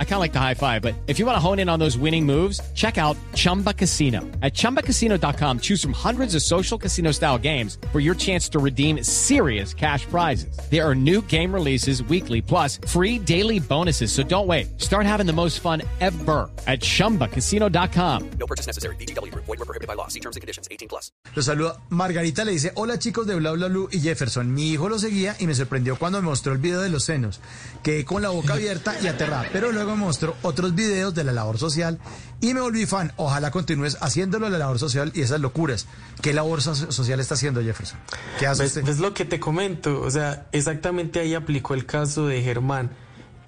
I kind of like the high five, but if you want to hone in on those winning moves, check out Chumba Casino. At ChumbaCasino.com, choose from hundreds of social casino style games for your chance to redeem serious cash prizes. There are new game releases weekly, plus free daily bonuses. So don't wait. Start having the most fun ever at ChumbaCasino.com. No purchase necessary. BGW. Void were prohibited by law. See terms and conditions. 18 plus. Lo saluda. Margarita le dice, hola chicos de Bla Bla Blue y Jefferson. Mi hijo lo seguía y me sorprendió cuando me mostró el video de los senos. Quedé con la boca abierta y aterrada, pero luego mostró otros videos de la labor social y me volví fan. Ojalá continúes haciéndolo la labor social y esas locuras. ¿Qué labor so- social está haciendo Jefferson? ¿Qué hace ¿Ves, usted? ves lo que te comento? O sea, exactamente ahí aplicó el caso de Germán.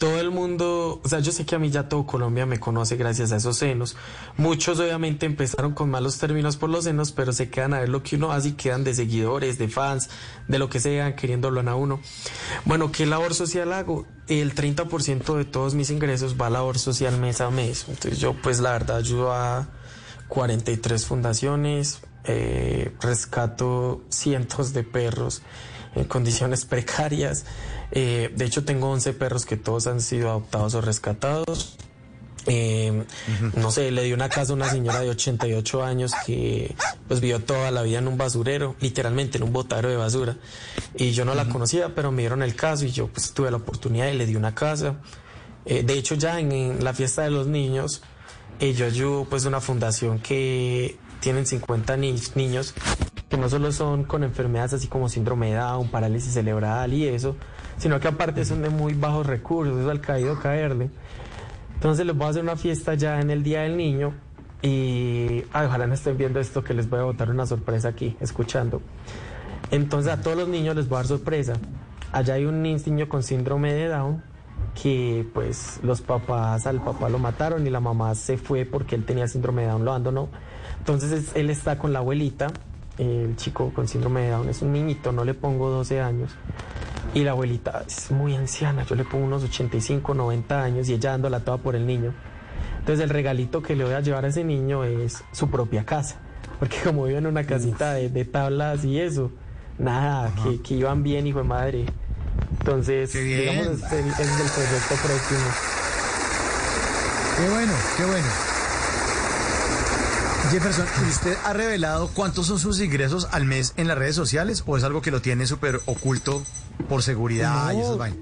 Todo el mundo, o sea, yo sé que a mí ya todo Colombia me conoce gracias a esos senos. Muchos obviamente empezaron con malos términos por los senos, pero se quedan a ver lo que uno hace y quedan de seguidores, de fans, de lo que sean, queriéndolo a uno. Bueno, ¿qué labor social hago? El 30% de todos mis ingresos va a labor social mes a mes. Entonces yo pues la verdad ayudo a 43 fundaciones, eh, rescato cientos de perros en condiciones precarias. Eh, de hecho, tengo 11 perros que todos han sido adoptados o rescatados. Eh, No sé, le di una casa a una señora de 88 años que pues vivió toda la vida en un basurero, literalmente en un botadero de basura. Y yo no la conocía, pero me dieron el caso y yo pues tuve la oportunidad y le di una casa. Eh, de hecho, ya en, en la fiesta de los niños, eh, yo ayudo pues una fundación que tienen 50 ni- niños que no solo son con enfermedades así como síndrome de Down, parálisis cerebral y eso, sino que aparte son de muy bajos recursos, eso al caído caerle. Entonces les voy a hacer una fiesta ya en el Día del Niño y ay, ojalá no estén viendo esto que les voy a botar una sorpresa aquí, escuchando. Entonces a todos los niños les voy a dar sorpresa. Allá hay un niño con síndrome de Down que pues los papás, al papá lo mataron y la mamá se fue porque él tenía síndrome de Down, lo abandonó. Entonces es- él está con la abuelita, el chico con síndrome de Down es un niñito, no le pongo 12 años. Y la abuelita es muy anciana, yo le pongo unos 85, 90 años y ella dándola toda por el niño. Entonces el regalito que le voy a llevar a ese niño es su propia casa. Porque como vive en una casita de, de tablas y eso, nada, que, que iban bien, hijo de madre. Entonces, digamos, es el, es del proyecto próximo. Qué bueno, qué bueno. Jefferson, ¿y ¿usted ha revelado cuántos son sus ingresos al mes en las redes sociales o es algo que lo tiene súper oculto por seguridad y No. esas vainas?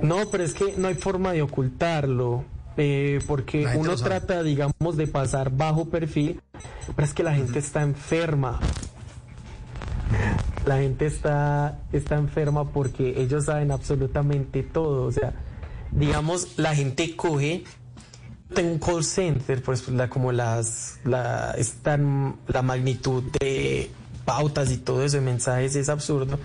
No, pero es que no hay forma de ocultarlo. eh, porque uno trata, digamos, de pasar bajo perfil, pero es que la gente está enferma. La gente está, está enferma porque ellos saben absolutamente todo. O sea, digamos, la gente coge. Tengo un call center, pues la, como las, la, es tan- la magnitud de pautas y todo eso de mensajes es absurdo.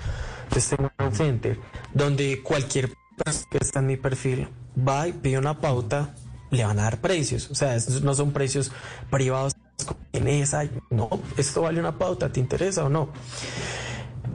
Entonces tengo un call center donde cualquier persona que está en mi perfil va y pide una pauta, le van a dar precios. O sea, no son precios privados. En esa, no, esto vale una pauta, ¿te interesa o no?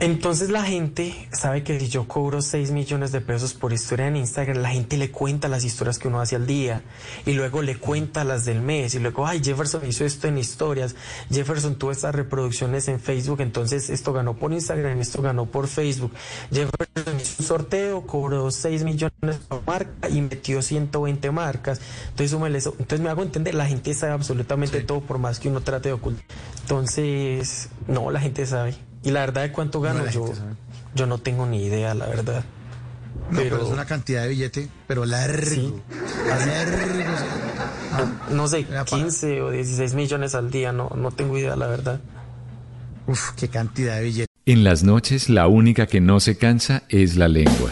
Entonces la gente sabe que si yo cobro 6 millones de pesos por historia en Instagram, la gente le cuenta las historias que uno hace al día y luego le cuenta las del mes y luego, ay, Jefferson hizo esto en historias, Jefferson tuvo estas reproducciones en Facebook, entonces esto ganó por Instagram, esto ganó por Facebook. Jefferson hizo un sorteo, cobró 6 millones por marca y metió 120 marcas. Entonces, eso. entonces me hago entender, la gente sabe absolutamente todo por más que uno trate de ocultar. Entonces, no, la gente sabe. Y la verdad de cuánto gano la yo, yo no tengo ni idea, la verdad. No, pero, Pero- es una cantidad de billete, pero largo. Sí. Largo. No sé, Era para- 15 o 16 millones al día, no, no tengo idea, la verdad. Uf, qué cantidad de billete. En las noches la única que no se cansa es la lengua.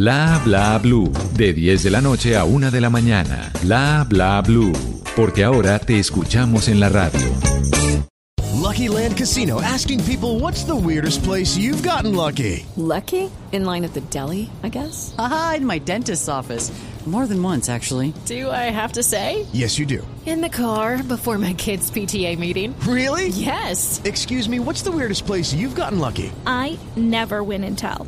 Bla bla blue, de 10 de la noche a 1 de la mañana. Bla bla blue, porque ahora te escuchamos en la radio. Lucky Land Casino asking people what's the weirdest place you've gotten lucky? Lucky? In line at the deli, I guess? Aha, in my dentist's office. More than once, actually. Do I have to say? Yes, you do. In the car before my kids' PTA meeting. Really? Yes. Excuse me, what's the weirdest place you've gotten lucky? I never win and tell.